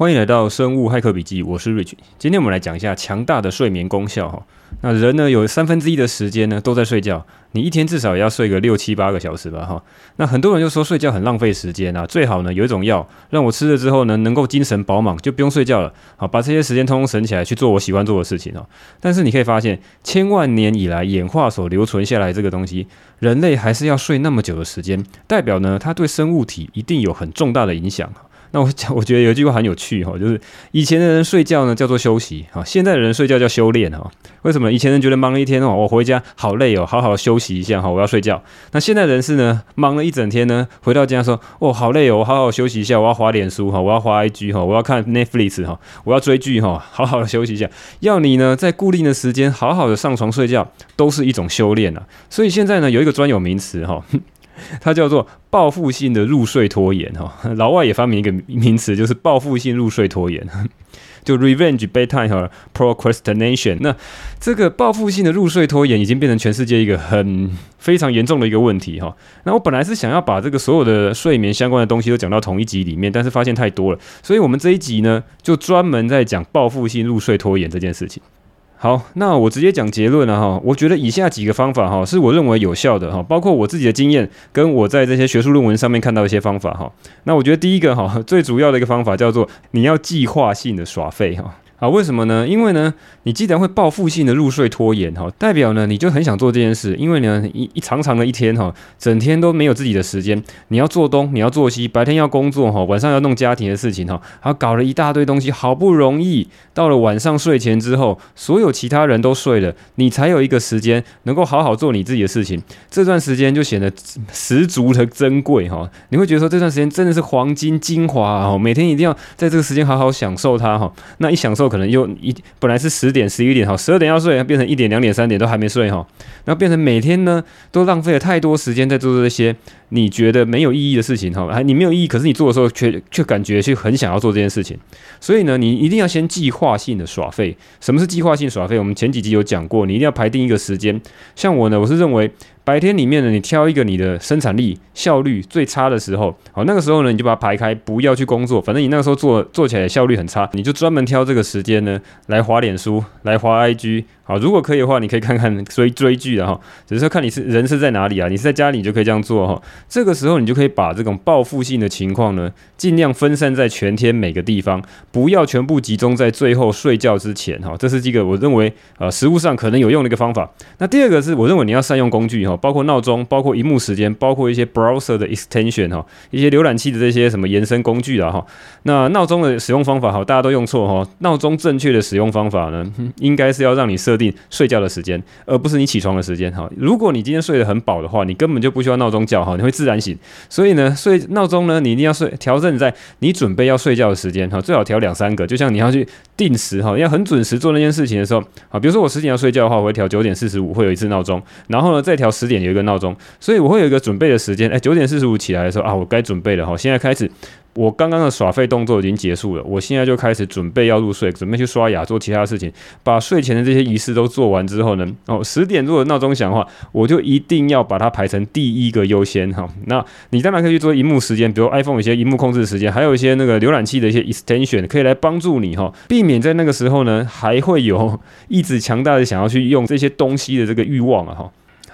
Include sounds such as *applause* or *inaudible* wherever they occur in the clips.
欢迎来到生物骇客笔记，我是 Rich。今天我们来讲一下强大的睡眠功效哈。那人呢，有三分之一的时间呢都在睡觉，你一天至少也要睡个六七八个小时吧哈。那很多人就说睡觉很浪费时间啊，最好呢有一种药让我吃了之后呢能够精神饱满，就不用睡觉了，好把这些时间通通省起来去做我喜欢做的事情哦。但是你可以发现，千万年以来演化所留存下来这个东西，人类还是要睡那么久的时间，代表呢它对生物体一定有很重大的影响。那我讲，我觉得有一句话很有趣哈，就是以前的人睡觉呢叫做休息哈，现在的人睡觉叫修炼哈。为什么？以前人觉得忙了一天哦，我回家好累哦，好好休息一下哈，我要睡觉。那现在人是呢，忙了一整天呢，回到家说哦，好累哦，我好好休息一下，我要滑脸书哈，我要滑 IG 哈，我要看 Netflix 哈，我要追剧哈，好好的休息一下。要你呢在固定的时间好好的上床睡觉，都是一种修炼啊。所以现在呢有一个专有名词哈。它叫做报复性的入睡拖延哈，老外也发明一个名词，就是报复性入睡拖延，就 revenge bedtime 和 procrastination。那这个报复性的入睡拖延已经变成全世界一个很非常严重的一个问题哈。那我本来是想要把这个所有的睡眠相关的东西都讲到同一集里面，但是发现太多了，所以我们这一集呢就专门在讲报复性入睡拖延这件事情。好，那我直接讲结论了哈。我觉得以下几个方法哈，是我认为有效的哈，包括我自己的经验，跟我在这些学术论文上面看到一些方法哈。那我觉得第一个哈，最主要的一个方法叫做你要计划性的耍废哈。啊，为什么呢？因为呢，你既然会报复性的入睡拖延哈，代表呢你就很想做这件事。因为呢，一一长长的一天哈，整天都没有自己的时间，你要做东，你要做西，白天要工作哈，晚上要弄家庭的事情哈，然后搞了一大堆东西，好不容易到了晚上睡前之后，所有其他人都睡了，你才有一个时间能够好好做你自己的事情。这段时间就显得 *laughs* 十足的珍贵哈，你会觉得说这段时间真的是黄金精华啊，每天一定要在这个时间好好享受它哈。那一享受。可能又一本来是十点十一点哈，十二点要睡，变成一点两点三点都还没睡哈，然后变成每天呢都浪费了太多时间在做这些你觉得没有意义的事情哈，还你没有意义，可是你做的时候却却感觉却很想要做这件事情，所以呢，你一定要先计划性的耍废。什么是计划性耍废？我们前几集有讲过，你一定要排定一个时间。像我呢，我是认为。白天里面呢，你挑一个你的生产力效率最差的时候，好，那个时候呢，你就把它排开，不要去工作。反正你那个时候做做起来效率很差，你就专门挑这个时间呢来滑脸书，来滑 IG。好，如果可以的话，你可以看看追追剧的哈，只是说看你是人是在哪里啊？你是在家里，你就可以这样做哈。这个时候你就可以把这种报复性的情况呢，尽量分散在全天每个地方，不要全部集中在最后睡觉之前哈。这是一个我认为呃实务上可能有用的一个方法。那第二个是我认为你要善用工具哈包括闹钟，包括荧幕时间，包括一些 browser 的 extension 哈，一些浏览器的这些什么延伸工具啊哈。那闹钟的使用方法哈，大家都用错哈。闹钟正确的使用方法呢，应该是要让你设定睡觉的时间，而不是你起床的时间哈。如果你今天睡得很饱的话，你根本就不需要闹钟叫哈，你会自然醒。所以呢，睡闹钟呢，你一定要睡调整在你准备要睡觉的时间哈，最好调两三个。就像你要去定时哈，要很准时做那件事情的时候啊，比如说我十点要睡觉的话，我会调九点四十五，会有一次闹钟，然后呢再调十点有一个闹钟，所以我会有一个准备的时间。哎，九点四十五起来的时候啊，我该准备了哈，现在开始。我刚刚的耍废动作已经结束了，我现在就开始准备要入睡，准备去刷牙做其他事情，把睡前的这些仪式都做完之后呢，哦，十点如果闹钟响的话，我就一定要把它排成第一个优先哈。那你当然可以去做荧幕时间，比如 iPhone 有些荧幕控制时间，还有一些那个浏览器的一些 extension 可以来帮助你哈，避免在那个时候呢还会有一直强大的想要去用这些东西的这个欲望啊哈。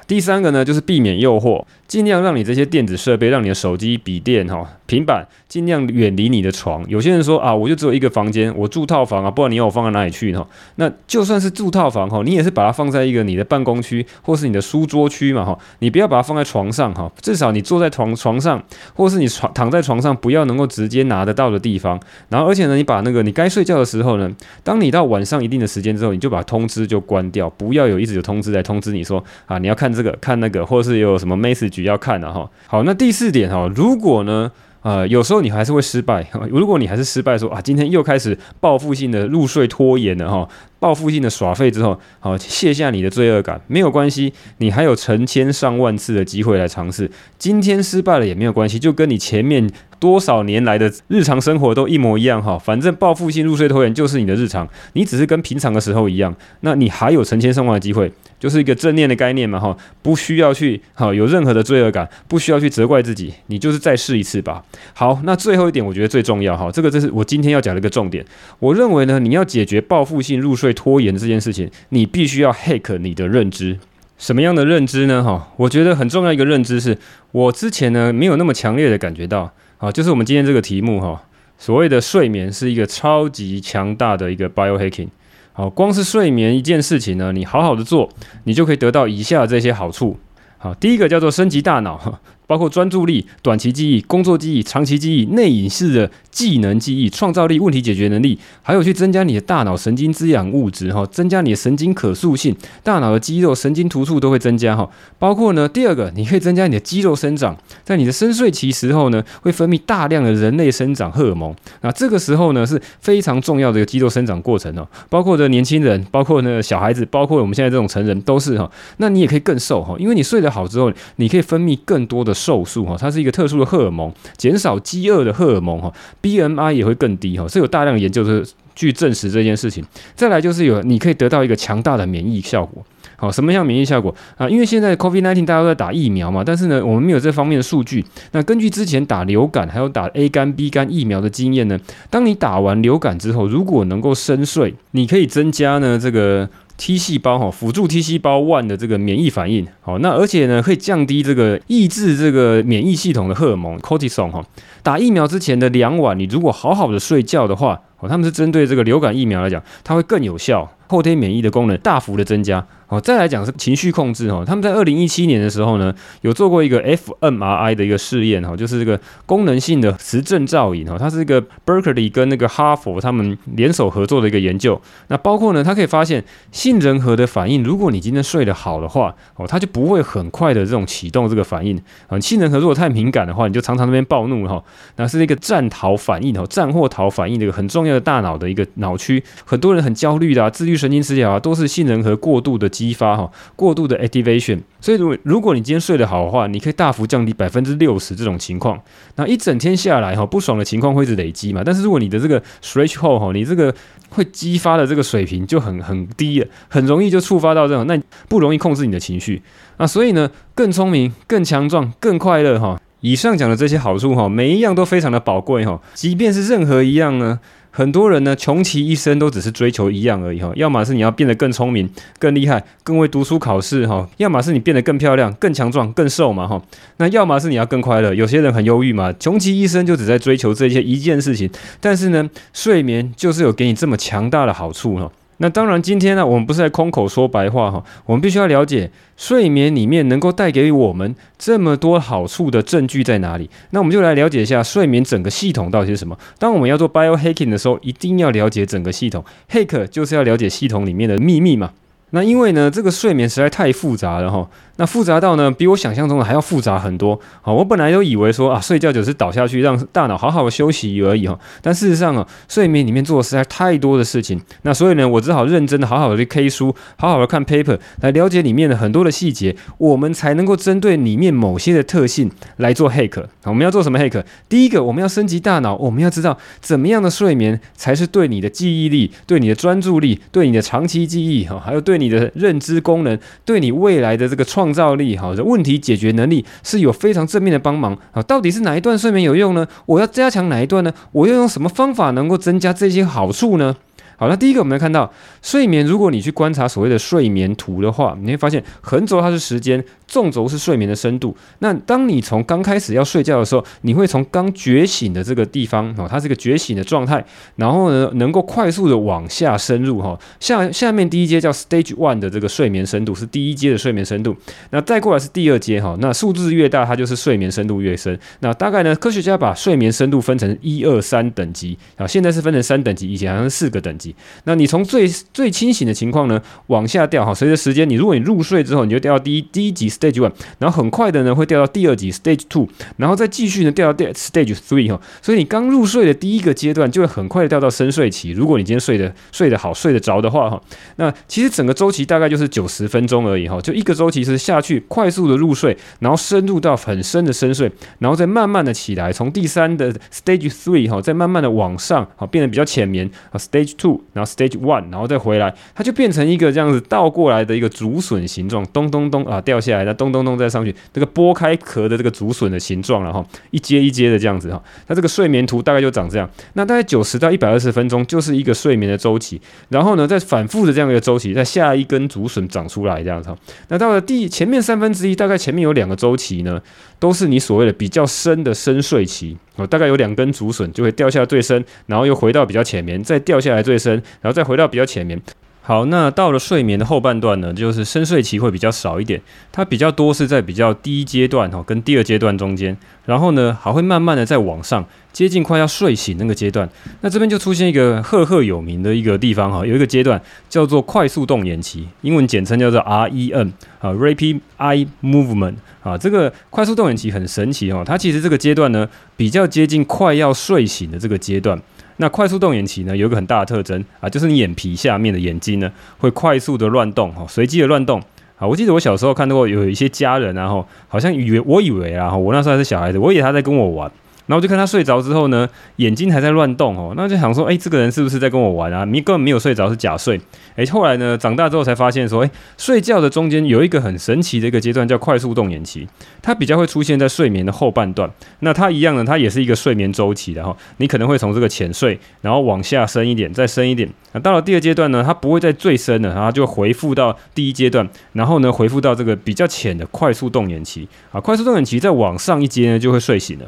第三个呢就是避免诱惑。尽量让你这些电子设备，让你的手机、笔电、哈、平板，尽量远离你的床。有些人说啊，我就只有一个房间，我住套房啊，不然你要我放在哪里去呢？那就算是住套房哈，你也是把它放在一个你的办公区或是你的书桌区嘛哈，你不要把它放在床上哈，至少你坐在床床上，或是你床躺在床上，不要能够直接拿得到的地方。然后而且呢，你把那个你该睡觉的时候呢，当你到晚上一定的时间之后，你就把通知就关掉，不要有一直有通知来通知你说啊，你要看这个看那个，或是有什么 message。要看的哈，好，那第四点哈，如果呢，呃，有时候你还是会失败，*laughs* 如果你还是失败说啊，今天又开始报复性的入睡拖延了哈。报复性的耍废之后，好卸下你的罪恶感，没有关系，你还有成千上万次的机会来尝试。今天失败了也没有关系，就跟你前面多少年来的日常生活都一模一样哈。反正报复性入睡拖延就是你的日常，你只是跟平常的时候一样，那你还有成千上万的机会，就是一个正念的概念嘛哈，不需要去好有任何的罪恶感，不需要去责怪自己，你就是再试一次吧。好，那最后一点我觉得最重要哈，这个这是我今天要讲的一个重点。我认为呢，你要解决报复性入睡拖延这件事情，你必须要 hack 你的认知。什么样的认知呢？哈，我觉得很重要一个认知是，我之前呢没有那么强烈的感觉到，啊，就是我们今天这个题目哈，所谓的睡眠是一个超级强大的一个 biohacking。好，光是睡眠一件事情呢，你好好的做，你就可以得到以下这些好处。好，第一个叫做升级大脑。包括专注力、短期记忆、工作记忆、长期记忆、内隐式的技能记忆、创造力、问题解决能力，还有去增加你的大脑神经滋养物质哈，增加你的神经可塑性，大脑的肌肉、神经突触都会增加哈。包括呢，第二个，你可以增加你的肌肉生长，在你的深睡期时候呢，会分泌大量的人类生长荷尔蒙，那这个时候呢是非常重要的一个肌肉生长过程哦。包括的年轻人，包括呢小孩子，包括我们现在这种成人都是哈。那你也可以更瘦哈，因为你睡得好之后，你可以分泌更多的。瘦素哈，它是一个特殊的荷尔蒙，减少饥饿的荷尔蒙哈，BMI 也会更低哈，是有大量的研究是去证实这件事情。再来就是有你可以得到一个强大的免疫效果，好，什么样免疫效果啊？因为现在 COVID-19 大家都在打疫苗嘛，但是呢，我们没有这方面的数据。那根据之前打流感还有打 A 肝、B 肝疫苗的经验呢，当你打完流感之后，如果能够深睡，你可以增加呢这个。T 细胞哈，辅助 T 细胞 one 的这个免疫反应，好，那而且呢，可以降低这个抑制这个免疫系统的荷尔蒙 cortisol 哈。打疫苗之前的两晚，你如果好好的睡觉的话，哦，他们是针对这个流感疫苗来讲，它会更有效，后天免疫的功能大幅的增加。好，再来讲是情绪控制哈，他们在二零一七年的时候呢，有做过一个 fMRI 的一个试验哈，就是这个功能性的磁振造影哈，它是一个 Berkeley 跟那个哈佛他们联手合作的一个研究。那包括呢，它可以发现杏仁核的反应，如果你今天睡得好的话，哦，它就不会很快的这种启动这个反应啊。杏仁核如果太敏感的话，你就常常那边暴怒哈，那是一个战逃反应哦，战或逃反应的一个很重要的大脑的一个脑区，很多人很焦虑的啊，自律神经失调啊，都是杏仁核过度的激发哈，过度的 activation，所以如果如果你今天睡得好的话，你可以大幅降低百分之六十这种情况。那一整天下来哈，不爽的情况会一直累积嘛。但是如果你的这个 stretch 后哈，你这个会激发的这个水平就很很低了，很容易就触发到这种，那不容易控制你的情绪。那所以呢，更聪明、更强壮、更快乐哈。以上讲的这些好处哈，每一样都非常的宝贵哈。即便是任何一样呢。很多人呢，穷其一生都只是追求一样而已哈，要么是你要变得更聪明、更厉害、更会读书考试哈，要么是你变得更漂亮、更强壮、更瘦嘛哈，那要么是你要更快乐。有些人很忧郁嘛，穷其一生就只在追求这些一件事情，但是呢，睡眠就是有给你这么强大的好处哈。那当然，今天呢，我们不是在空口说白话哈，我们必须要了解睡眠里面能够带给我们这么多好处的证据在哪里。那我们就来了解一下睡眠整个系统到底是什么。当我们要做 biohacking 的时候，一定要了解整个系统，hack 就是要了解系统里面的秘密嘛。那因为呢，这个睡眠实在太复杂了哈。那复杂到呢，比我想象中的还要复杂很多。好，我本来都以为说啊，睡觉就是倒下去，让大脑好好的休息而已哈。但事实上啊，睡眠里面做的实在太多的事情。那所以呢，我只好认真的好好的去 K 书，好好的看 paper，来了解里面的很多的细节，我们才能够针对里面某些的特性来做 hack。好，我们要做什么 hack？第一个，我们要升级大脑，我们要知道怎么样的睡眠才是对你的记忆力、对你的专注力、对你的长期记忆哈，还有对你的认知功能、对你未来的这个创创造力好，的问题解决能力是有非常正面的帮忙啊！到底是哪一段睡眠有用呢？我要加强哪一段呢？我要用什么方法能够增加这些好处呢？好，那第一个我们来看到睡眠，如果你去观察所谓的睡眠图的话，你会发现横轴它是时间。纵轴是睡眠的深度。那当你从刚开始要睡觉的时候，你会从刚觉醒的这个地方哦，它是个觉醒的状态，然后呢，能够快速的往下深入哈。下下面第一阶叫 Stage One 的这个睡眠深度是第一阶的睡眠深度。那再过来是第二阶哈。那数字越大，它就是睡眠深度越深。那大概呢，科学家把睡眠深度分成一二三等级啊，现在是分成三等级，以前好像是四个等级。那你从最最清醒的情况呢往下掉哈，随着时间，你如果你入睡之后，你就掉到第一第一级。Stage one，然后很快的呢会掉到第二级 stage two，然后再继续呢掉到第 stage three 哈，所以你刚入睡的第一个阶段就会很快的掉到深睡期。如果你今天睡得睡得好睡得着的话哈，那其实整个周期大概就是九十分钟而已哈，就一个周期是下去快速的入睡，然后深入到很深的深睡，然后再慢慢的起来，从第三的 stage three 哈，再慢慢的往上好变得比较浅眠啊 stage two，然后 stage one，然后再回来，它就变成一个这样子倒过来的一个竹笋形状，咚咚咚啊掉下来，再咚咚咚再上去，这个剥开壳的这个竹笋的形状了哈，一阶一阶的这样子哈，它这个睡眠图大概就长这样，那大概九十到一百二十分钟就是一个睡眠的周期，然后呢再反复的这样一个周期，再下一根竹笋长出来这样子，那到了第前面三分之一，大概前面有两个周期呢，都是你所谓的比较深的深睡期，哦，大概有两根竹笋就会掉下最深，然后又回到比较浅眠，再掉下来最深，然后再回到比较浅眠。好，那到了睡眠的后半段呢，就是深睡期会比较少一点，它比较多是在比较第一阶段哈，跟第二阶段中间，然后呢还会慢慢的再往上，接近快要睡醒那个阶段。那这边就出现一个赫赫有名的一个地方哈，有一个阶段叫做快速动眼期，英文简称叫做 REM 啊，Rapid Eye Movement 啊，这个快速动眼期很神奇哦，它其实这个阶段呢比较接近快要睡醒的这个阶段。那快速动眼期呢，有一个很大的特征啊，就是你眼皮下面的眼睛呢，会快速的乱动，哈，随机的乱动。啊，我记得我小时候看到过有一些家人，然后好像以为我以为啊，我那时候还是小孩子，我以为他在跟我玩。然后我就看他睡着之后呢，眼睛还在乱动哦，那就想说，哎，这个人是不是在跟我玩啊？你根本没有睡着，是假睡。哎，后来呢，长大之后才发现说，哎，睡觉的中间有一个很神奇的一个阶段叫快速动眼期，它比较会出现在睡眠的后半段。那它一样呢，它也是一个睡眠周期的哈。你可能会从这个浅睡，然后往下深一点，再深一点。那到了第二阶段呢，它不会再最深了，然后就回复到第一阶段，然后呢，回复到这个比较浅的快速动眼期。啊，快速动眼期再往上一阶呢，就会睡醒了。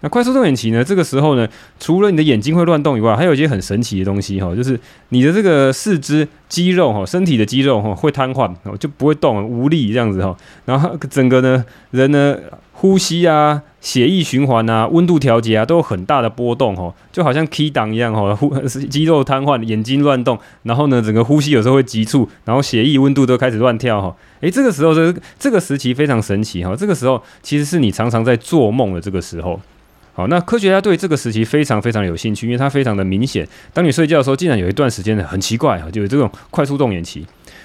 那快速动眼期呢？这个时候呢，除了你的眼睛会乱动以外，还有一些很神奇的东西哈，就是你的这个四肢肌肉哈，身体的肌肉哈会瘫痪，就不会动，无力这样子哈。然后整个呢人呢呼吸啊、血液循环啊、温度调节啊都有很大的波动哈，就好像 key 档一样哈，呼肌肉瘫痪，眼睛乱动，然后呢整个呼吸有时候会急促，然后血液温度都开始乱跳哈。诶，这个时候这这个时期非常神奇哈，这个时候其实是你常常在做梦的这个时候。好，那科学家对这个时期非常非常有兴趣，因为它非常的明显。当你睡觉的时候，竟然有一段时间呢，很奇怪啊，就有这种快速动眼期。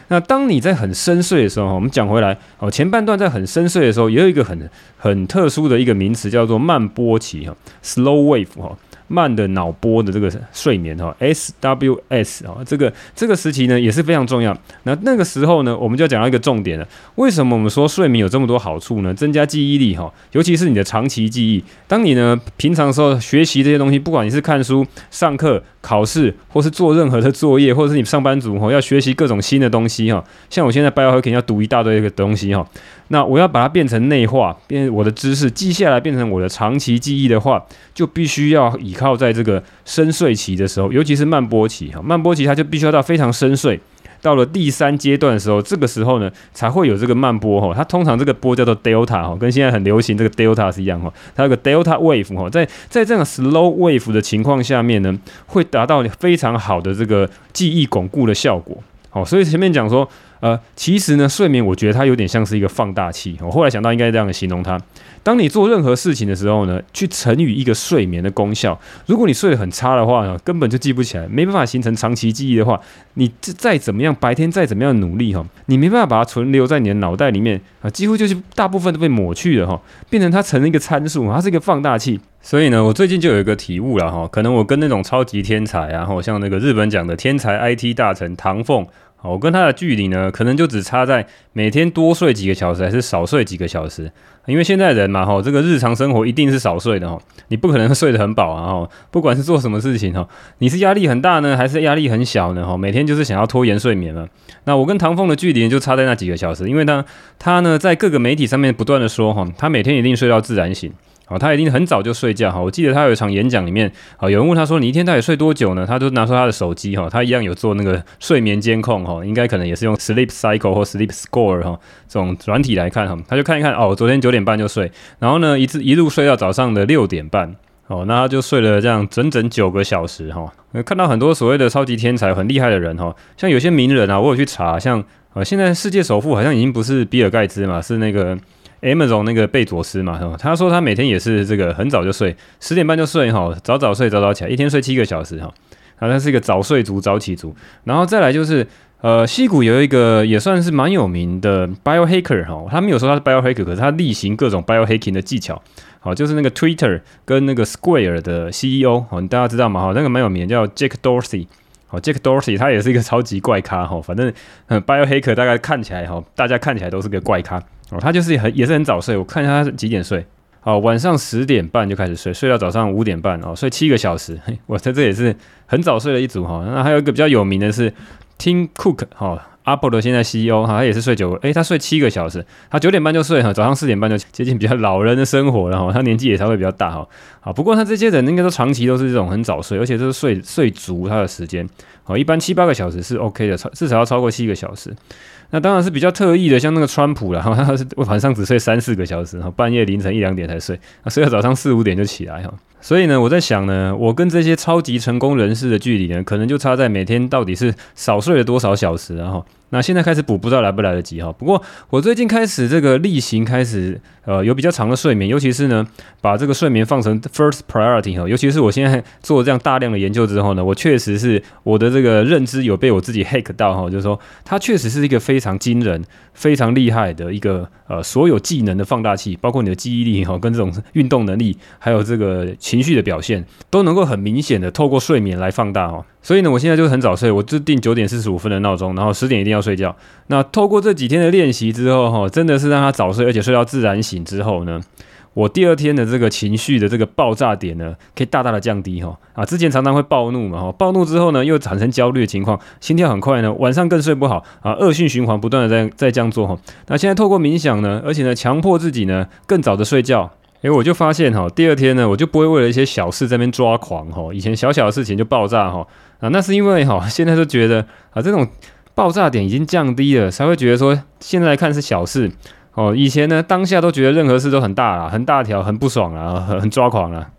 那当你在很深睡的时候，我们讲回来，哦，前半段在很深睡的时候，也有一个很很特殊的一个名词，叫做慢波期哈，slow wave 哈。慢的脑波的这个睡眠哈，SWS 啊，这个这个时期呢也是非常重要。那那个时候呢，我们就要讲到一个重点了。为什么我们说睡眠有这么多好处呢？增加记忆力哈，尤其是你的长期记忆。当你呢平常的时候学习这些东西，不管你是看书、上课、考试，或是做任何的作业，或者是你上班族哈要学习各种新的东西哈，像我现在 Biohacking 要读一大堆的东西哈。那我要把它变成内化，变我的知识记下来，变成我的长期记忆的话，就必须要依靠在这个深睡期的时候，尤其是慢波期哈。慢波期它就必须要到非常深睡，到了第三阶段的时候，这个时候呢才会有这个慢波哈。它通常这个波叫做 delta 哈，跟现在很流行这个 delta 是一样哈。它有个 delta wave 哈，在在这样 slow wave 的情况下面呢，会达到非常好的这个记忆巩固的效果。好，所以前面讲说。呃，其实呢，睡眠我觉得它有点像是一个放大器。我后来想到应该这样形容它：当你做任何事情的时候呢，去乘以一个睡眠的功效。如果你睡得很差的话呢，根本就记不起来，没办法形成长期记忆的话，你再怎么样白天再怎么样努力哈，你没办法把它存留在你的脑袋里面啊，几乎就是大部分都被抹去了哈，变成它成了一个参数，它是一个放大器。所以呢，我最近就有一个体悟了哈，可能我跟那种超级天才，然后像那个日本讲的天才 IT 大臣唐凤。我跟他的距离呢，可能就只差在每天多睡几个小时，还是少睡几个小时。因为现在人嘛，哈，这个日常生活一定是少睡的哈，你不可能 *laughs* 睡得很饱啊，哈，不管是做什么事情哈，你是压力很大呢，还是压力很小呢，哈，每天就是想要拖延睡眠了。那我跟唐凤的距离就差在那几个小时，因为他他呢在各个媒体上面不断的说哈，他每天一定睡到自然醒。好，他一定很早就睡觉哈。我记得他有一场演讲里面，好，有人问他说：“你一天到底睡多久呢？”他就拿出他的手机哈，他一样有做那个睡眠监控哈，应该可能也是用 Sleep Cycle 或 Sleep Score 哈这种软体来看哈。他就看一看哦，昨天九点半就睡，然后呢一直一路睡到早上的六点半，哦，那他就睡了这样整整九个小时哈。看到很多所谓的超级天才很厉害的人哈，像有些名人啊，我有去查，像。呃，现在世界首富好像已经不是比尔盖茨嘛，是那个 Amazon 那个贝佐斯嘛，哈他说他每天也是这个很早就睡，十点半就睡哈，早早睡早早起来，一天睡七个小时哈，好像是一个早睡族早起族。然后再来就是，呃，西谷有一个也算是蛮有名的 biohacker 哈，他没有说他是 biohacker，可是他例行各种 biohacking 的技巧。好，就是那个 Twitter 跟那个 Square 的 CEO，好，大家知道吗？好，那个蛮有名，叫 Jack Dorsey。好，Jack Dorsey 他也是一个超级怪咖哈，反正 Biohacker 大概看起来哈，大家看起来都是个怪咖哦。他就是很也是很早睡，我看一下他几点睡。好，晚上十点半就开始睡，睡到早上五点半哦，睡七个小时。嘿，我在这也是很早睡的一组哈。那还有一个比较有名的是 Tim Cook 哈。Apple 的现在 CEO 哈，他也是睡九，诶，他睡七个小时，他九点半就睡哈，早上四点半就接近比较老人的生活了哈，他年纪也稍微比较大哈，好，不过他这些人应该都长期都是这种很早睡，而且都是睡睡足他的时间，好，一般七八个小时是 OK 的，超至少要超过七个小时。那当然是比较特意的，像那个川普了哈，他 *laughs* 是晚上只睡三四个小时，哈，半夜凌晨一两点才睡，啊，睡到早上四五点就起来哈。所以呢，我在想呢，我跟这些超级成功人士的距离呢，可能就差在每天到底是少睡了多少小时，然后。那现在开始补，不知道来不来得及哈。不过我最近开始这个例行开始，呃，有比较长的睡眠，尤其是呢，把这个睡眠放成 first priority 哈。尤其是我现在做这样大量的研究之后呢，我确实是我的这个认知有被我自己 hack 到哈，就是说它确实是一个非常惊人、非常厉害的一个呃所有技能的放大器，包括你的记忆力哈，跟这种运动能力，还有这个情绪的表现，都能够很明显的透过睡眠来放大哈。所以呢，我现在就是很早睡，我就定九点四十五分的闹钟，然后十点一定要睡觉。那透过这几天的练习之后，哈，真的是让他早睡，而且睡到自然醒之后呢，我第二天的这个情绪的这个爆炸点呢，可以大大的降低，哈啊，之前常常会暴怒嘛，哈，暴怒之后呢，又产生焦虑的情况，心跳很快呢，晚上更睡不好啊，恶性循环不断的在在这样做，哈。那现在透过冥想呢，而且呢，强迫自己呢，更早的睡觉。诶，我就发现哈，第二天呢，我就不会为了一些小事在那边抓狂哈。以前小小的事情就爆炸哈啊，那是因为哈，*laughs* 现在就觉得啊，这种爆炸点已经降低了，才会觉得说现在来看是小事哦。以前呢，当下都觉得任何事都很大啦，很大条，很不爽啊，很很抓狂啊。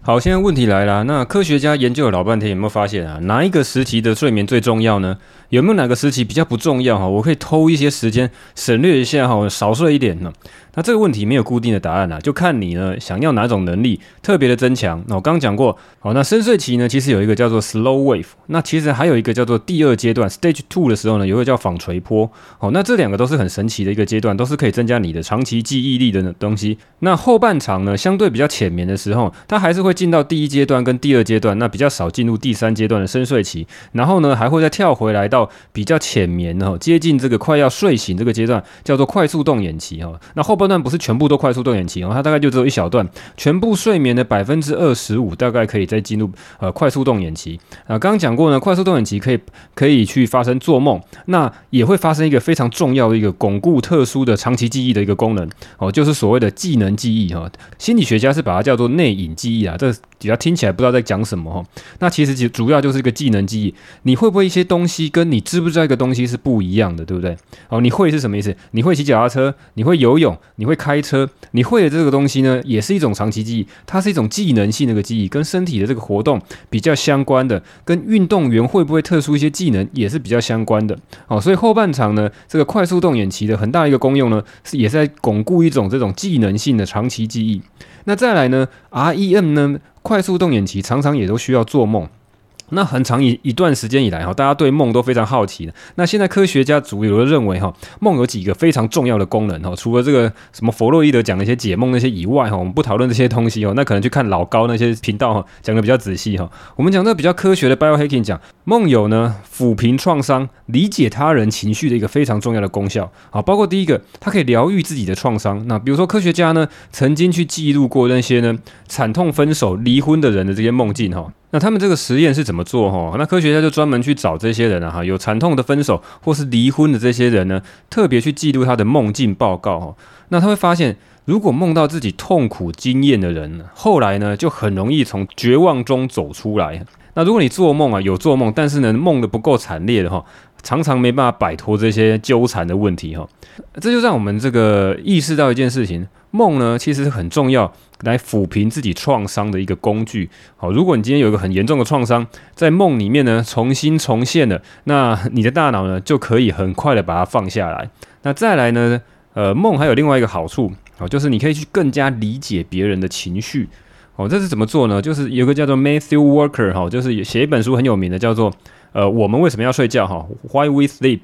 好，现在问题来了，那科学家研究了老半天，有没有发现啊，哪一个时期的睡眠最重要呢？有没有哪个时期比较不重要哈？我可以偷一些时间，省略一下哈，少睡一点呢？那这个问题没有固定的答案啊，就看你呢想要哪种能力特别的增强。那我刚刚讲过，好，那深睡期呢，其实有一个叫做 slow wave，那其实还有一个叫做第二阶段 stage two 的时候呢，有一个叫纺锤波。好，那这两个都是很神奇的一个阶段，都是可以增加你的长期记忆力的东西。那后半场呢，相对比较浅眠的时候，它还是会进到第一阶段跟第二阶段，那比较少进入第三阶段的深睡期。然后呢，还会再跳回来到比较浅眠哦，接近这个快要睡醒这个阶段，叫做快速动眼期哈。那后半段不是全部都快速动眼期哦，它大概就只有一小段，全部睡眠的百分之二十五，大概可以再进入呃快速动眼期啊。刚刚讲过呢，快速动眼期可以可以去发生做梦，那也会发生一个非常重要的一个巩固特殊的长期记忆的一个功能哦，就是所谓的技能记忆哈。心理学家是把它叫做内隐记忆啊，这比较听起来不知道在讲什么哈。那其实主要就是一个技能记忆，你会不会一些东西跟你知不知道一个东西是不一样的，对不对？哦，你会是什么意思？你会骑脚踏车，你会游泳，你会开。车，你会的这个东西呢，也是一种长期记忆，它是一种技能性的一个记忆，跟身体的这个活动比较相关的，跟运动员会不会特殊一些技能也是比较相关的。好，所以后半场呢，这个快速动眼期的很大一个功用呢，是也是在巩固一种这种技能性的长期记忆。那再来呢，REM 呢，快速动眼期常常也都需要做梦。那很长一一段时间以来哈，大家对梦都非常好奇的。那现在科学家主流的认为哈，梦有几个非常重要的功能哈。除了这个什么弗洛伊德讲的一些解梦那些以外哈，我们不讨论这些东西哦。那可能去看老高那些频道哈，讲的比较仔细哈。我们讲的比较科学的 biohacking 讲梦有呢，抚平创伤、理解他人情绪的一个非常重要的功效啊。包括第一个，它可以疗愈自己的创伤。那比如说科学家呢，曾经去记录过那些呢惨痛分手、离婚的人的这些梦境哈。那他们这个实验是怎么做哈？那科学家就专门去找这些人啊哈，有惨痛的分手或是离婚的这些人呢，特别去记录他的梦境报告哈。那他会发现，如果梦到自己痛苦经验的人，后来呢就很容易从绝望中走出来。那如果你做梦啊有做梦，但是呢梦的不够惨烈的话，常常没办法摆脱这些纠缠的问题哈。这就让我们这个意识到一件事情。梦呢，其实是很重要，来抚平自己创伤的一个工具。好，如果你今天有一个很严重的创伤，在梦里面呢重新重现了，那 *laughs* 你的大脑呢就可以很快的把它放下来。那再来呢，呃，梦还有另外一个好处，哦，就是你可以去更加理解别人的情绪。哦，这是怎么做呢？就是有个叫做 Matthew Walker 哈，就是写一本书很有名的，叫做。呃，我们为什么要睡觉？哈，Why we sleep？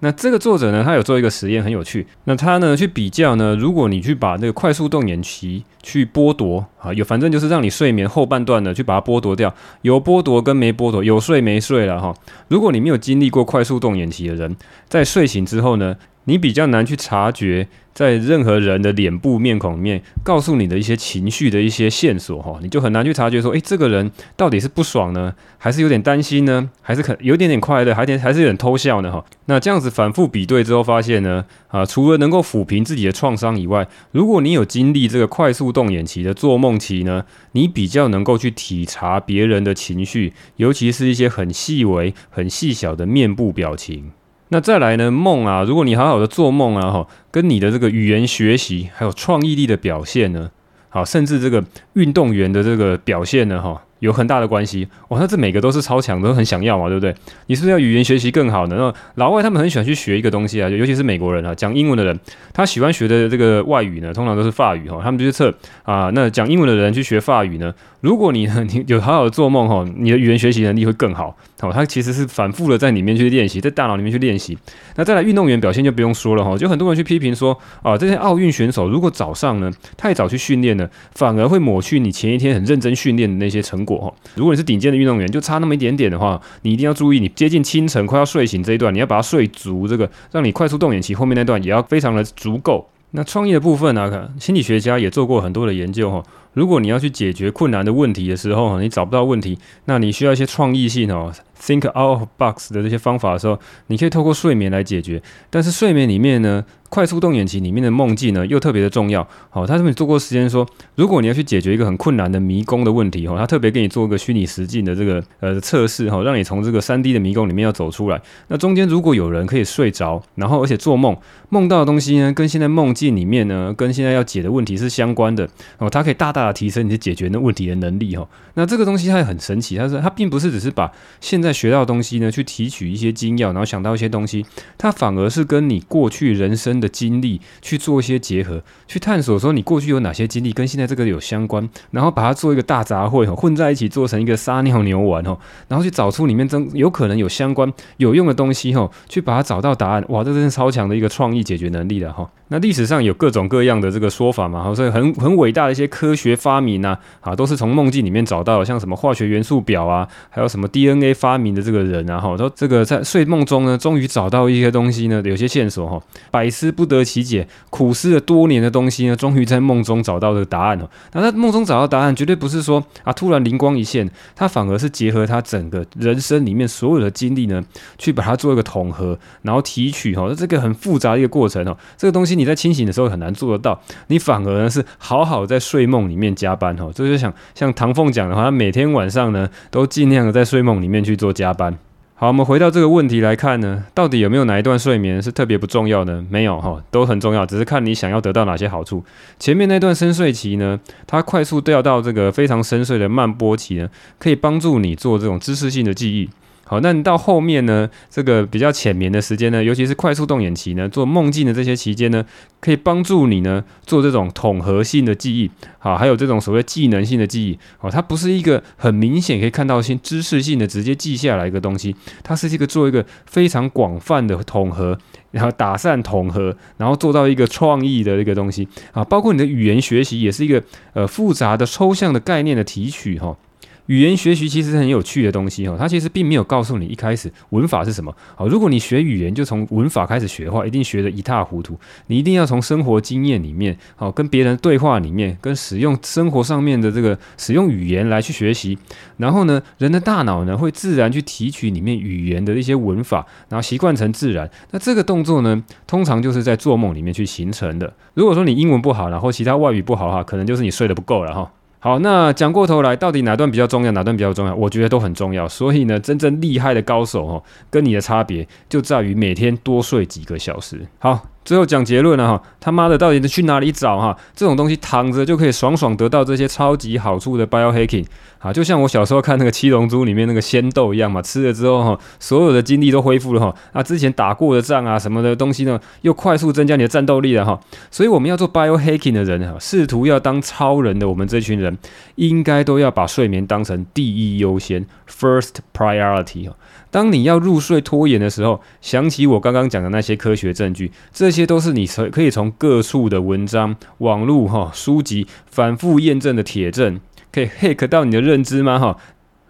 那这个作者呢，他有做一个实验，很有趣。那他呢，去比较呢，如果你去把那个快速动眼期去剥夺啊，有反正就是让你睡眠后半段呢，去把它剥夺掉，有剥夺跟没剥夺，有睡没睡了哈。如果你没有经历过快速动眼期的人，在睡醒之后呢，你比较难去察觉。在任何人的脸部、面孔里面，告诉你的一些情绪的一些线索，哈，你就很难去察觉说，诶，这个人到底是不爽呢，还是有点担心呢，还是可有点点快乐，还点还是有点偷笑呢，哈。那这样子反复比对之后，发现呢，啊，除了能够抚平自己的创伤以外，如果你有经历这个快速动眼期的做梦期呢，你比较能够去体察别人的情绪，尤其是一些很细微、很细小的面部表情。那再来呢，梦啊，如果你好好的做梦啊，哈，跟你的这个语言学习还有创意力的表现呢，好，甚至这个运动员的这个表现呢，哈。有很大的关系，哇，那这每个都是超强，都很想要嘛，对不对？你是不是要语言学习更好呢？那老外他们很喜欢去学一个东西啊，尤其是美国人啊，讲英文的人，他喜欢学的这个外语呢，通常都是法语哈。他们就是测啊，那讲英文的人去学法语呢，如果你 *laughs* 你有好好的做梦哈，你的语言学习能力会更好。好，他其实是反复的在里面去练习，在大脑里面去练习。那再来运动员表现就不用说了哈，就很多人去批评说啊，这些奥运选手如果早上呢太早去训练呢，反而会抹去你前一天很认真训练的那些成果。如果你是顶尖的运动员，就差那么一点点的话，你一定要注意，你接近清晨快要睡醒这一段，你要把它睡足，这个让你快速动眼期后面那段也要非常的足够。那创意的部分呢、啊，心理学家也做过很多的研究哈。如果你要去解决困难的问题的时候，你找不到问题，那你需要一些创意性哦，think out of box 的这些方法的时候，你可以透过睡眠来解决。但是睡眠里面呢，快速动眼期里面的梦境呢，又特别的重要。好，他这边做过实验说，如果你要去解决一个很困难的迷宫的问题，哈，他特别给你做一个虚拟实境的这个呃测试，哈，让你从这个三 D 的迷宫里面要走出来。那中间如果有人可以睡着，然后而且做梦，梦到的东西呢，跟现在梦境里面呢，跟现在要解的问题是相关的，哦，它可以大大。大提升你去解决那问题的能力哈，那这个东西它也很神奇，它是它并不是只是把现在学到的东西呢去提取一些精要，然后想到一些东西，它反而是跟你过去人生的经历去做一些结合，去探索说你过去有哪些经历跟现在这个有相关，然后把它做一个大杂烩哈，混在一起做成一个撒尿牛丸哈，然后去找出里面真有可能有相关有用的东西哈，去把它找到答案，哇，这真是超强的一个创意解决能力了哈。那历史上有各种各样的这个说法嘛，所以很很伟大的一些科学发明呐，啊，都是从梦境里面找到，像什么化学元素表啊，还有什么 DNA 发明的这个人啊，哈，都这个在睡梦中呢，终于找到一些东西呢，有些线索哈，百思不得其解，苦思了多年的东西呢，终于在梦中找到这个答案哦。那在梦中找到答案，绝对不是说啊突然灵光一现，他反而是结合他整个人生里面所有的经历呢，去把它做一个统合，然后提取哈，这个很复杂的一个过程哦，这个东西。你在清醒的时候很难做得到，你反而呢是好好在睡梦里面加班哈。这就像像唐凤讲的话，他每天晚上呢都尽量的在睡梦里面去做加班。好，我们回到这个问题来看呢，到底有没有哪一段睡眠是特别不重要的？没有哈，都很重要，只是看你想要得到哪些好处。前面那段深睡期呢，它快速掉到这个非常深睡的慢波期呢，可以帮助你做这种知识性的记忆。好，那你到后面呢，这个比较浅眠的时间呢，尤其是快速动眼期呢，做梦境的这些期间呢，可以帮助你呢做这种统合性的记忆，好，还有这种所谓技能性的记忆，好，它不是一个很明显可以看到性知识性的直接记下来一个东西，它是一个做一个非常广泛的统合，然后打散统合，然后做到一个创意的一个东西，啊，包括你的语言学习也是一个呃复杂的抽象的概念的提取，哈。语言学习其实是很有趣的东西哈，它其实并没有告诉你一开始文法是什么。好，如果你学语言就从文法开始学的话，一定学得一塌糊涂。你一定要从生活经验里面，好，跟别人对话里面，跟使用生活上面的这个使用语言来去学习。然后呢，人的大脑呢会自然去提取里面语言的一些文法，然后习惯成自然。那这个动作呢，通常就是在做梦里面去形成的。如果说你英文不好，然后其他外语不好的话，可能就是你睡得不够了哈。好，那讲过头来，到底哪段比较重要，哪段比较重要？我觉得都很重要。所以呢，真正厉害的高手哦，跟你的差别就在于每天多睡几个小时。好，最后讲结论了哈，他妈的到底是去哪里找哈？这种东西躺着就可以爽爽得到这些超级好处的 biohacking 啊，就像我小时候看那个七龙珠里面那个仙豆一样嘛，吃了之后哈，所有的精力都恢复了哈，啊，之前打过的仗啊什么的东西呢，又快速增加你的战斗力了哈。所以我们要做 biohacking 的人哈，试图要当超人的我们这群人，应该都要把睡眠当成第一优先 first priority 哈。当你要入睡拖延的时候，想起我刚刚讲的那些科学证据，这些都是你从可以从各处的文章、网络哈书籍反复验证的铁证，可以 hack 到你的认知吗？哈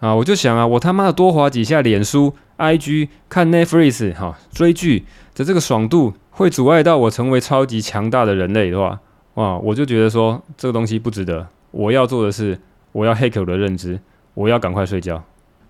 啊，我就想啊，我他妈的多滑几下脸书、IG 看 Netflix 哈追剧的这个爽度，会阻碍到我成为超级强大的人类的话，哇，我就觉得说这个东西不值得。我要做的是，我要 hack 我的认知，我要赶快睡觉。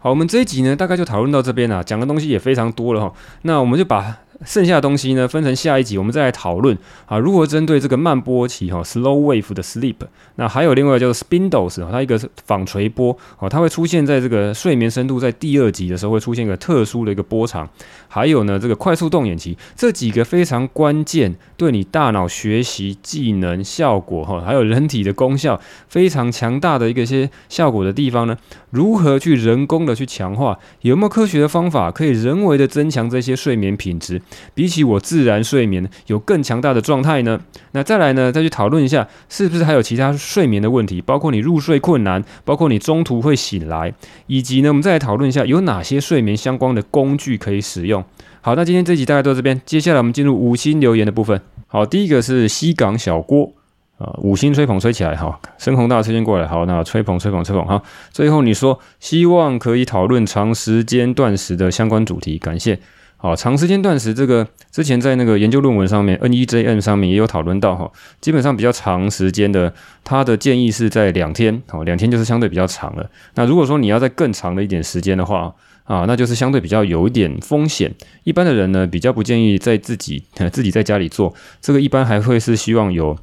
好，我们这一集呢，大概就讨论到这边了，讲的东西也非常多了哈。那我们就把剩下的东西呢，分成下一集，我们再来讨论啊。如何针对这个慢波期哈 （slow wave） 的 sleep，那还有另外叫做 spindles，它一个纺锤波哦，它会出现在这个睡眠深度在第二级的时候会出现一个特殊的一个波长。还有呢，这个快速动眼期这几个非常关键，对你大脑学习技能效果哈，还有人体的功效非常强大的一个些效果的地方呢，如何去人工的去强化？有没有科学的方法可以人为的增强这些睡眠品质？比起我自然睡眠有更强大的状态呢？那再来呢，再去讨论一下，是不是还有其他睡眠的问题？包括你入睡困难，包括你中途会醒来，以及呢，我们再来讨论一下有哪些睡眠相关的工具可以使用。好，那今天这集大概到这边，接下来我们进入五星留言的部分。好，第一个是西港小郭啊，五星吹捧吹起来，好，深红大推荐过来，好，那吹捧吹捧吹捧，好，最后你说希望可以讨论长时间断食的相关主题，感谢。好，长时间断食这个之前在那个研究论文上面，NEJM 上面也有讨论到哈，基本上比较长时间的，它的建议是在两天，哦，两天就是相对比较长了。那如果说你要在更长的一点时间的话，啊，那就是相对比较有一点风险。一般的人呢，比较不建议在自己自己在家里做，这个一般还会是希望有。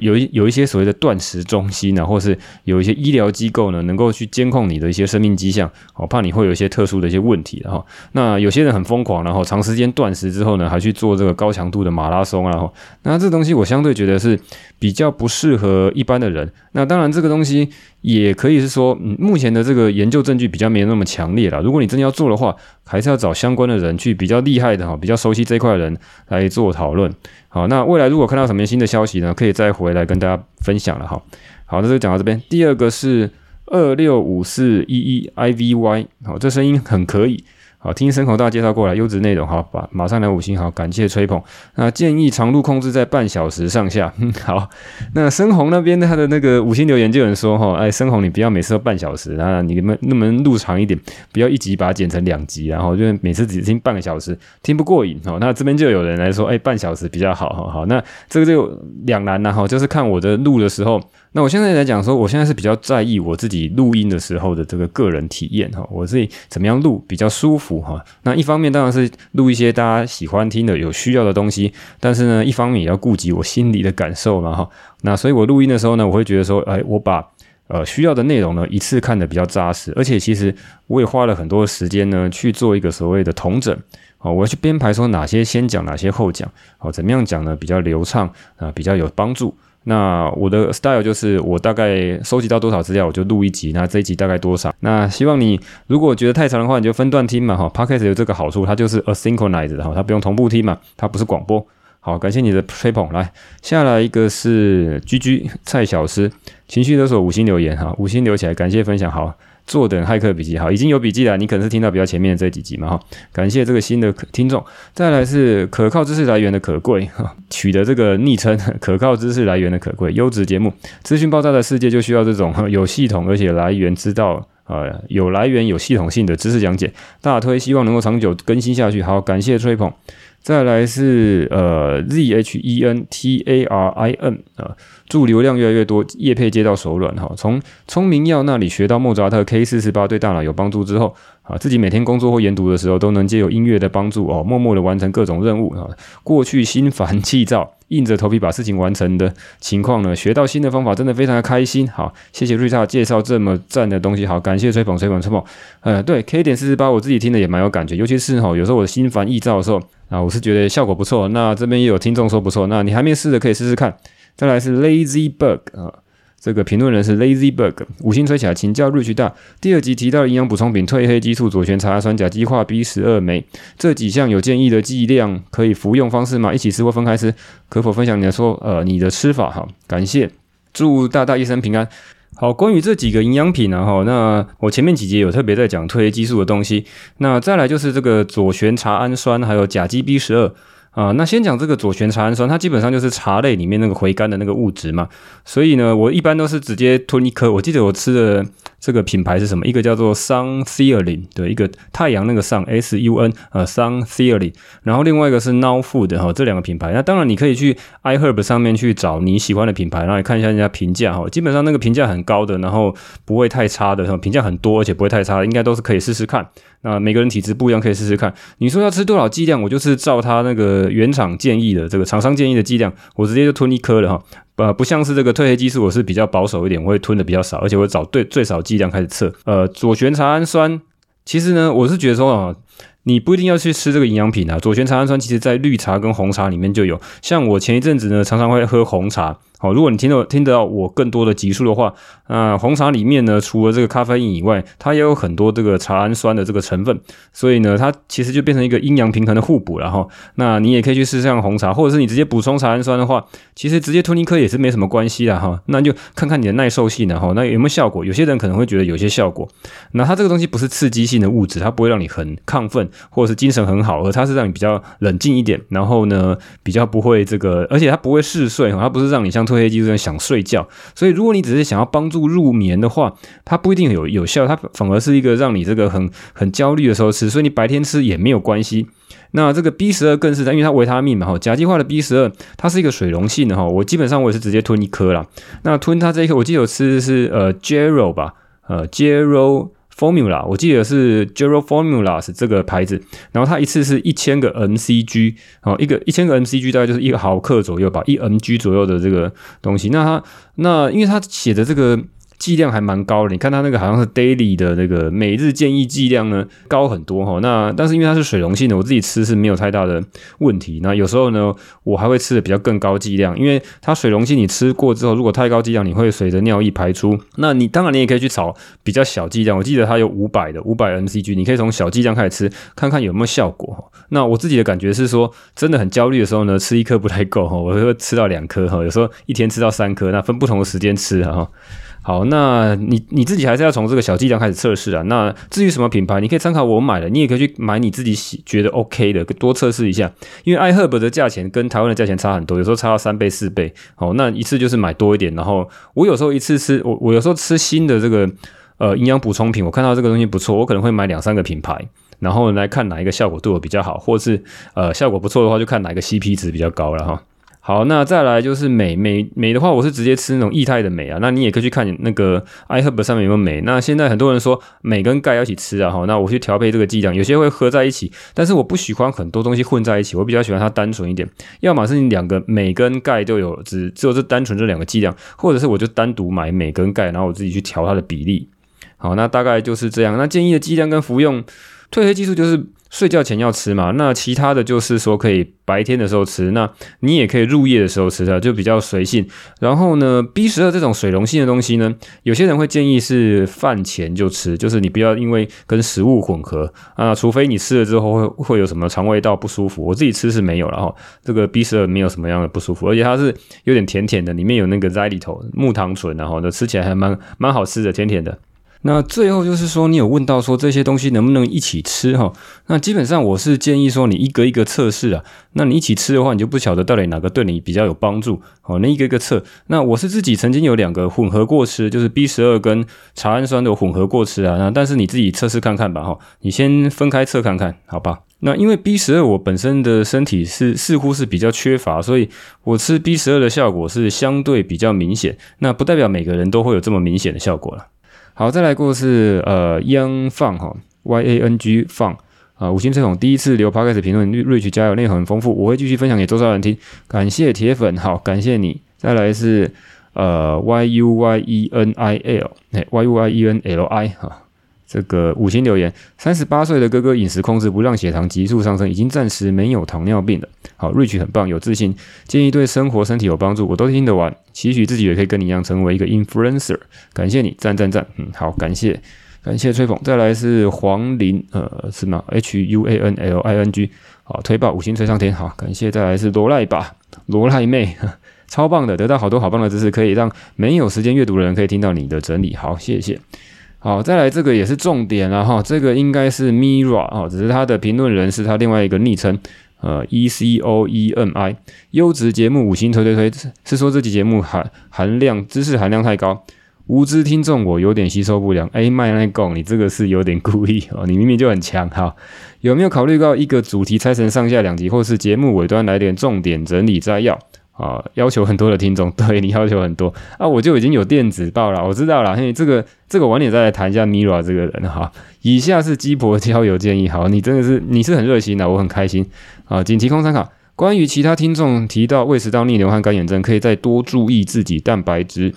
有一有一些所谓的断食中心呢，或是有一些医疗机构呢，能够去监控你的一些生命迹象，我怕你会有一些特殊的一些问题，然后那有些人很疯狂，然后长时间断食之后呢，还去做这个高强度的马拉松，然后那这东西我相对觉得是比较不适合一般的人。那当然这个东西也可以是说，嗯，目前的这个研究证据比较没有那么强烈了。如果你真的要做的话，还是要找相关的人去比较厉害的哈，比较熟悉这一块的人来做讨论。好，那未来如果看到什么新的消息呢，可以再回来跟大家分享了哈。好，那就讲到这边。第二个是二六五四一一 IVY，好，这声音很可以。好，听深红大介绍过来，优质内容，好，把马上来五星，好，感谢吹捧。那建议长度控制在半小时上下。嗯，*laughs* 好，那深红那边他的那个五星留言就有人说哈，哎，深红你不要每次都半小时，啊你们能不能录长一点，不要一集把它剪成两集，然后就每次只听半个小时，听不过瘾哦。那这边就有人来说，哎，半小时比较好，好，好，那这个就两难了哈，就是看我的录的时候。那我现在来讲说，我现在是比较在意我自己录音的时候的这个个人体验哈，我自己怎么样录比较舒服哈。那一方面当然是录一些大家喜欢听的、有需要的东西，但是呢，一方面也要顾及我心里的感受嘛哈。那所以我录音的时候呢，我会觉得说，哎，我把呃需要的内容呢一次看得比较扎实，而且其实我也花了很多时间呢去做一个所谓的统整，好，我要去编排说哪些先讲，哪些后讲，好，怎么样讲呢比较流畅啊，比较有帮助。那我的 style 就是我大概收集到多少资料，我就录一集。那这一集大概多少？那希望你如果觉得太长的话，你就分段听嘛。哈，Podcast 有这个好处，它就是 asynchronized 哈，它不用同步听嘛，它不是广播。好，感谢你的吹捧。来，下来一个是居居蔡小诗，情绪勒索五星留言哈，五星留起来，感谢分享。好。坐等骇客笔记，好，已经有笔记了。你可能是听到比较前面的这几集嘛，哈，感谢这个新的听众。再来是可靠知识来源的可贵，*laughs* 取得这个昵称，可靠知识来源的可贵，优质节目，资讯爆炸的世界就需要这种有系统而且来源知道，呃，有来源有系统性的知识讲解。大推希望能够长久更新下去。好，感谢吹捧。再来是呃 Z H E N T A R I N 啊、呃，祝流量越来越多，叶配接到手软哈。从聪明药那里学到莫扎特 K 四十八对大脑有帮助之后啊，自己每天工作或研读的时候，都能借由音乐的帮助哦，默默的完成各种任务啊。过去心烦气躁，硬着头皮把事情完成的情况呢，学到新的方法，真的非常的开心。好，谢谢瑞萨介绍这么赞的东西。好，感谢吹捧吹捧吹捧。呃，对，K 点四十八，我自己听的也蛮有感觉，尤其是哈，有时候我心烦意躁的时候啊，我是觉得效果不错。那这边也有听众说不错，那你还没试的可以试试看。再来是 Lazy Bug 啊。这个评论人是 Lazybug，五星吹起来，请教 Rich 大。第二集提到营养补充品：褪黑激素、左旋茶氨酸、甲基化 B 十二酶这几项有建议的剂量可以服用方式吗？一起吃或分开吃？可否分享你的说呃你的吃法？哈，感谢，祝大大一生平安。好，关于这几个营养品呢，哈，那我前面几节有特别在讲褪黑激素的东西，那再来就是这个左旋茶氨酸，还有甲基 B 十二。啊，那先讲这个左旋茶氨酸，它基本上就是茶类里面那个回甘的那个物质嘛，所以呢，我一般都是直接吞一颗。我记得我吃的这个品牌是什么？一个叫做 Sun Theory，对，一个太阳那个 Sun S U N，呃，Sun Theory，然后另外一个是 Now Food 哈，这两个品牌。那当然你可以去 iHerb 上面去找你喜欢的品牌，然后你看一下人家评价哈，基本上那个评价很高的，然后不会太差的，评价很多而且不会太差，应该都是可以试试看。那每个人体质不一样，可以试试看。你说要吃多少剂量，我就是照他那个原厂建议的这个厂商建议的剂量，我直接就吞一颗了哈。呃，不像是这个褪黑激素，我是比较保守一点，我会吞的比较少，而且我会找最最少剂量开始测。呃，左旋茶氨酸，其实呢，我是觉得说啊，你不一定要去吃这个营养品啊。左旋茶氨酸其实在绿茶跟红茶里面就有，像我前一阵子呢，常常会喝红茶。好，如果你听到听得到我更多的集数的话，那红茶里面呢，除了这个咖啡因以外，它也有很多这个茶氨酸的这个成分，所以呢，它其实就变成一个阴阳平衡的互补了哈。那你也可以去试试像红茶，或者是你直接补充茶氨酸的话，其实直接吞一颗也是没什么关系的哈。那就看看你的耐受性了哈，那有没有效果？有些人可能会觉得有些效果。那它这个东西不是刺激性的物质，它不会让你很亢奋，或者是精神很好，而它是让你比较冷静一点，然后呢，比较不会这个，而且它不会嗜睡哈，它不是让你像褪黑激素想睡觉，所以如果你只是想要帮助入眠的话，它不一定有有效，它反而是一个让你这个很很焦虑的时候吃，所以你白天吃也没有关系。那这个 B 十二更是，因为它维他命嘛，哈，甲基化的 B 十二，它是一个水溶性的哈，我基本上我也是直接吞一颗啦。那吞它这一颗，我记得我吃的是呃 Gero 吧，呃 Gero。Formula，我记得是 Gero Formulas 这个牌子，然后它一次是一千个 mcg，哦，一个一千个 mcg 大概就是一个毫克左右吧，一 mg 左右的这个东西。那它那因为它写的这个。剂量还蛮高的，你看它那个好像是 daily 的那个每日建议剂量呢，高很多哈。那但是因为它是水溶性的，我自己吃是没有太大的问题。那有时候呢，我还会吃的比较更高剂量，因为它水溶性，你吃过之后，如果太高剂量，你会随着尿液排出。那你当然你也可以去炒比较小剂量，我记得它有五百的五百 mcg，你可以从小剂量开始吃，看看有没有效果。那我自己的感觉是说，真的很焦虑的时候呢，吃一颗不太够哈，我会吃到两颗哈，有时候一天吃到三颗，那分不同的时间吃哈。好，那你你自己还是要从这个小剂量开始测试啊。那至于什么品牌，你可以参考我买的，你也可以去买你自己喜觉得 OK 的，多测试一下。因为 iHerb 的价钱跟台湾的价钱差很多，有时候差到三倍四倍。好，那一次就是买多一点，然后我有时候一次吃，我我有时候吃新的这个呃营养补充品，我看到这个东西不错，我可能会买两三个品牌，然后来看哪一个效果对我比较好，或是呃效果不错的话，就看哪一个 CP 值比较高了哈。好，那再来就是镁镁镁的话，我是直接吃那种液态的镁啊。那你也可以去看那个 iHerb 上面有没有镁。那现在很多人说镁跟钙要一起吃啊，哈，那我去调配这个剂量，有些会合在一起，但是我不喜欢很多东西混在一起，我比较喜欢它单纯一点。要么是你两个镁跟钙都有，只只有这单纯这两个剂量，或者是我就单独买镁跟钙，然后我自己去调它的比例。好，那大概就是这样。那建议的剂量跟服用褪黑激素就是。睡觉前要吃嘛，那其他的就是说可以白天的时候吃，那你也可以入夜的时候吃它，就比较随性。然后呢，B 十二这种水溶性的东西呢，有些人会建议是饭前就吃，就是你不要因为跟食物混合啊，除非你吃了之后会会有什么肠胃道不舒服。我自己吃是没有了哈，这个 B 十二没有什么样的不舒服，而且它是有点甜甜的，里面有那个 xylitol 木糖醇，然后呢吃起来还蛮蛮好吃的，甜甜的。那最后就是说，你有问到说这些东西能不能一起吃哈？那基本上我是建议说，你一个一个测试啊。那你一起吃的话，你就不晓得到底哪个对你比较有帮助。好，那一个一个测。那我是自己曾经有两个混合过吃，就是 B 十二跟茶氨酸的混合过吃啊。那但是你自己测试看看吧哈，你先分开测看看，好吧？那因为 B 十二我本身的身体是似乎是比较缺乏，所以我吃 B 十二的效果是相对比较明显。那不代表每个人都会有这么明显的效果了。好，再来过是呃 yang fan 哈，Y A N G 放啊，五星吹捧，第一次留 Podcast 评论，Rich 加油，内容很丰富，我会继续分享给周遭人听，感谢铁粉，好，感谢你。再来是呃 Y U Y E N I L，哎，Y U Y E N L I 哈。这个五星留言，三十八岁的哥哥饮食控制不让血糖急速上升，已经暂时没有糖尿病了。好，Rich 很棒，有自信，建议对生活身体有帮助，我都听得完。期许自己也可以跟你一样成为一个 influencer。感谢你，赞赞赞，嗯，好，感谢感谢吹捧。再来是黄林，呃，是吗？H U A N L I N G，好，推爆五星吹上天，好，感谢。再来是罗赖吧，罗赖妹，*laughs* 超棒的，得到好多好棒的知识，可以让没有时间阅读的人可以听到你的整理。好，谢谢。好，再来这个也是重点了哈，这个应该是 Mira 啊，只是他的评论人是他另外一个昵称，呃，E C O E N I 优质节目五星推推推，是说这期节目含含量知识含量太高，无知听众我有点吸收不良。哎，麦来讲，你这个是有点故意哦，你明明就很强哈，有没有考虑到一个主题拆成上下两集，或是节目尾端来点重点整理摘要？啊，要求很多的听众，*laughs* 对你要求很多啊，我就已经有电子报了，我知道了。嘿，这个这个晚点再来谈一下 Mira 这个人哈。以下是鸡婆交友建议，好，你真的是你是很热心的，我很开心啊。仅提供参考。关于其他听众提到胃食道逆流和干眼症，可以再多注意自己蛋白质、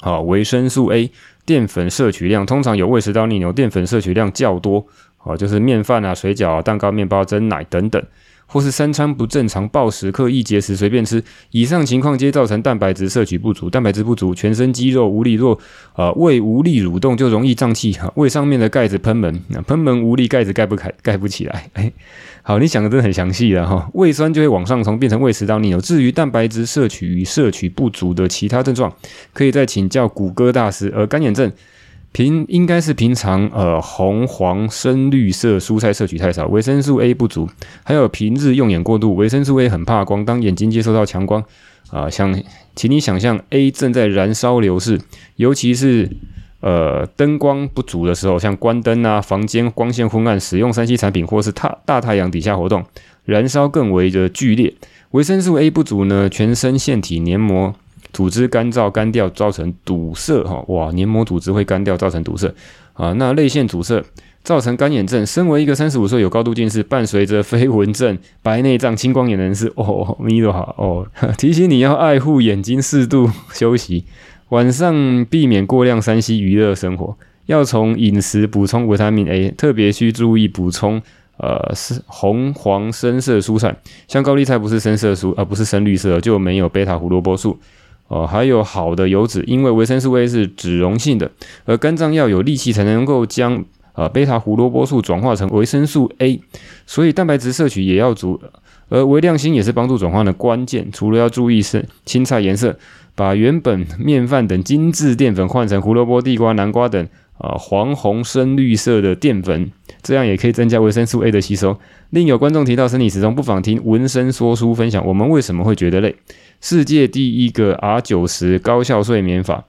好维生素 A、淀粉摄取量。通常有胃食道逆流，淀粉摄取量较多，好，就是面饭啊、水饺啊、蛋糕、面包、蒸奶等等。或是三餐不正常、暴食、刻意节食、随便吃，以上情况皆造成蛋白质摄取不足。蛋白质不足，全身肌肉无力，若呃胃无力蠕动，就容易胀气哈。胃上面的盖子喷门，那賁门无力，盖子盖不开，盖不起来。哎，好，你想的真的很详细了哈。胃酸就会往上冲，变成胃食道逆流。至于蛋白质摄取与摄取不足的其他症状，可以再请教谷歌大师。而干眼症。平应该是平常呃红黄深绿色蔬菜摄取太少，维生素 A 不足，还有平日用眼过度。维生素 A 很怕光，当眼睛接受到强光啊、呃，想请你想象 A 正在燃烧流逝，尤其是呃灯光不足的时候，像关灯啊，房间光线昏暗，使用三 C 产品或是大大太阳底下活动，燃烧更为的剧烈。维生素 A 不足呢，全身腺体黏膜。组织干燥干掉，造成堵塞哈，哇，黏膜组织会干掉，造成堵塞啊。那泪腺阻塞造成干眼症。身为一个三十五岁有高度近视，伴随着飞蚊症、白内障、青光眼的人士，哦，咪都好哦。提醒你要爱护眼睛，适度休息，晚上避免过量三 C 娱乐生活，要从饮食补充维他命 A，特别需注意补充呃是红黄深色蔬菜，像高丽菜不是深色蔬，而、不是深绿色，就没有贝塔胡萝卜素。哦，还有好的油脂，因为维生素 A 是脂溶性的，而肝脏要有力气才能够将呃贝塔胡萝卜素转化成维生素 A，所以蛋白质摄取也要足，而微量锌也是帮助转换的关键。除了要注意是青菜颜色，把原本面饭等精致淀粉换成胡萝卜、地瓜、南瓜等啊、呃、黄红深绿色的淀粉，这样也可以增加维生素 A 的吸收。另有观众提到身体时钟，不妨听文生说书分享，我们为什么会觉得累？世界第一个 R 九十高效睡眠法，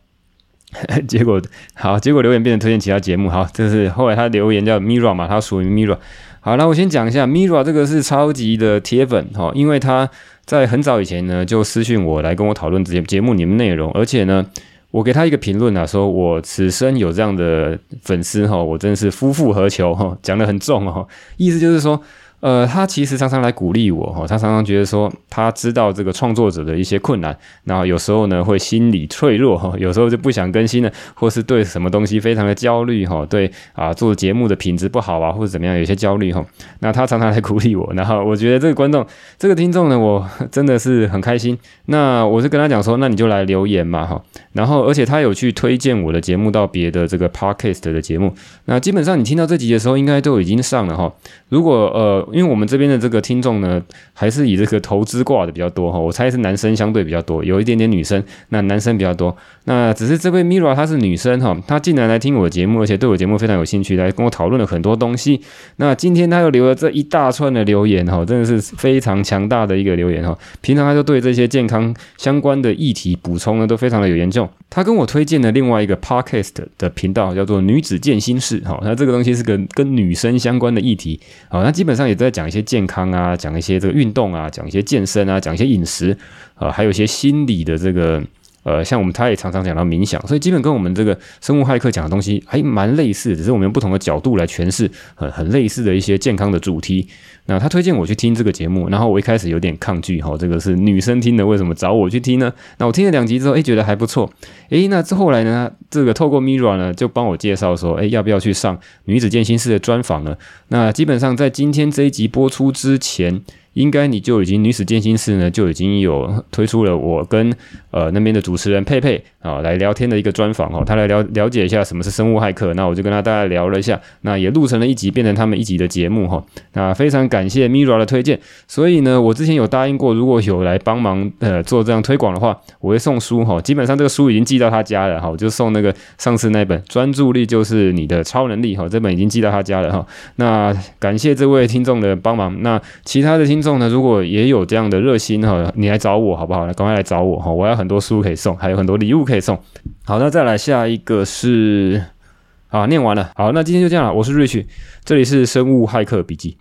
*laughs* 结果好，结果留言变成推荐其他节目。好，这是后来他留言叫 Mira 嘛，他属于 Mira。好，那我先讲一下 Mira 这个是超级的铁粉哈，因为他在很早以前呢就私讯我来跟我讨论节节目里面内容，而且呢，我给他一个评论啊，说我此生有这样的粉丝哈，我真的是夫复何求哈，讲得很重哦，意思就是说。呃，他其实常常来鼓励我哈，他常常觉得说他知道这个创作者的一些困难，然后有时候呢会心理脆弱哈，有时候就不想更新了，或是对什么东西非常的焦虑哈，对啊做节目的品质不好啊，或者怎么样有些焦虑哈，那他常常来鼓励我，然后我觉得这个观众这个听众呢，我真的是很开心，那我就跟他讲说，那你就来留言嘛哈，然后而且他有去推荐我的节目到别的这个 podcast 的节目，那基本上你听到这集的时候应该都已经上了哈，如果呃。因为我们这边的这个听众呢，还是以这个投资挂的比较多哈，我猜是男生相对比较多，有一点点女生，那男生比较多。那只是这位 Mira 她是女生哈，她竟然来听我的节目，而且对我节目非常有兴趣，来跟我讨论了很多东西。那今天她又留了这一大串的留言哈，真的是非常强大的一个留言哈。平常她就对这些健康相关的议题补充呢，都非常的有研究。她跟我推荐了另外一个 Podcast 的频道，叫做女子健心室哈。那这个东西是个跟女生相关的议题啊，那基本上也在讲一些健康啊，讲一些这个运动啊，讲一些健身啊，讲一些饮食啊，还有一些心理的这个呃，像我们他也常常讲到冥想，所以基本跟我们这个生物骇客讲的东西还蛮类似，只是我们用不同的角度来诠释很很类似的一些健康的主题。那他推荐我去听这个节目，然后我一开始有点抗拒，哈，这个是女生听的，为什么找我去听呢？那我听了两集之后，诶，觉得还不错，诶，那之后来呢，这个透过 Mira 呢，就帮我介绍说，诶，要不要去上女子健心室的专访呢？那基本上在今天这一集播出之前。应该你就已经女子健心室呢，就已经有推出了我跟呃那边的主持人佩佩啊来聊天的一个专访哦，他来了了解一下什么是生物骇客，那我就跟他大概聊了一下，那也录成了一集，变成他们一集的节目哈。那非常感谢 Mira 的推荐，所以呢，我之前有答应过，如果有来帮忙呃做这样推广的话，我会送书哈。基本上这个书已经寄到他家了哈，我就送那个上次那本专注力就是你的超能力哈，这本已经寄到他家了哈。那感谢这位听众的帮忙，那其他的听。听众呢，如果也有这样的热心哈，你来找我好不好？赶快来找我哈，我要很多书可以送，还有很多礼物可以送。好，那再来下一个是，好，念完了。好，那今天就这样了。我是 Rich，这里是生物骇客笔记。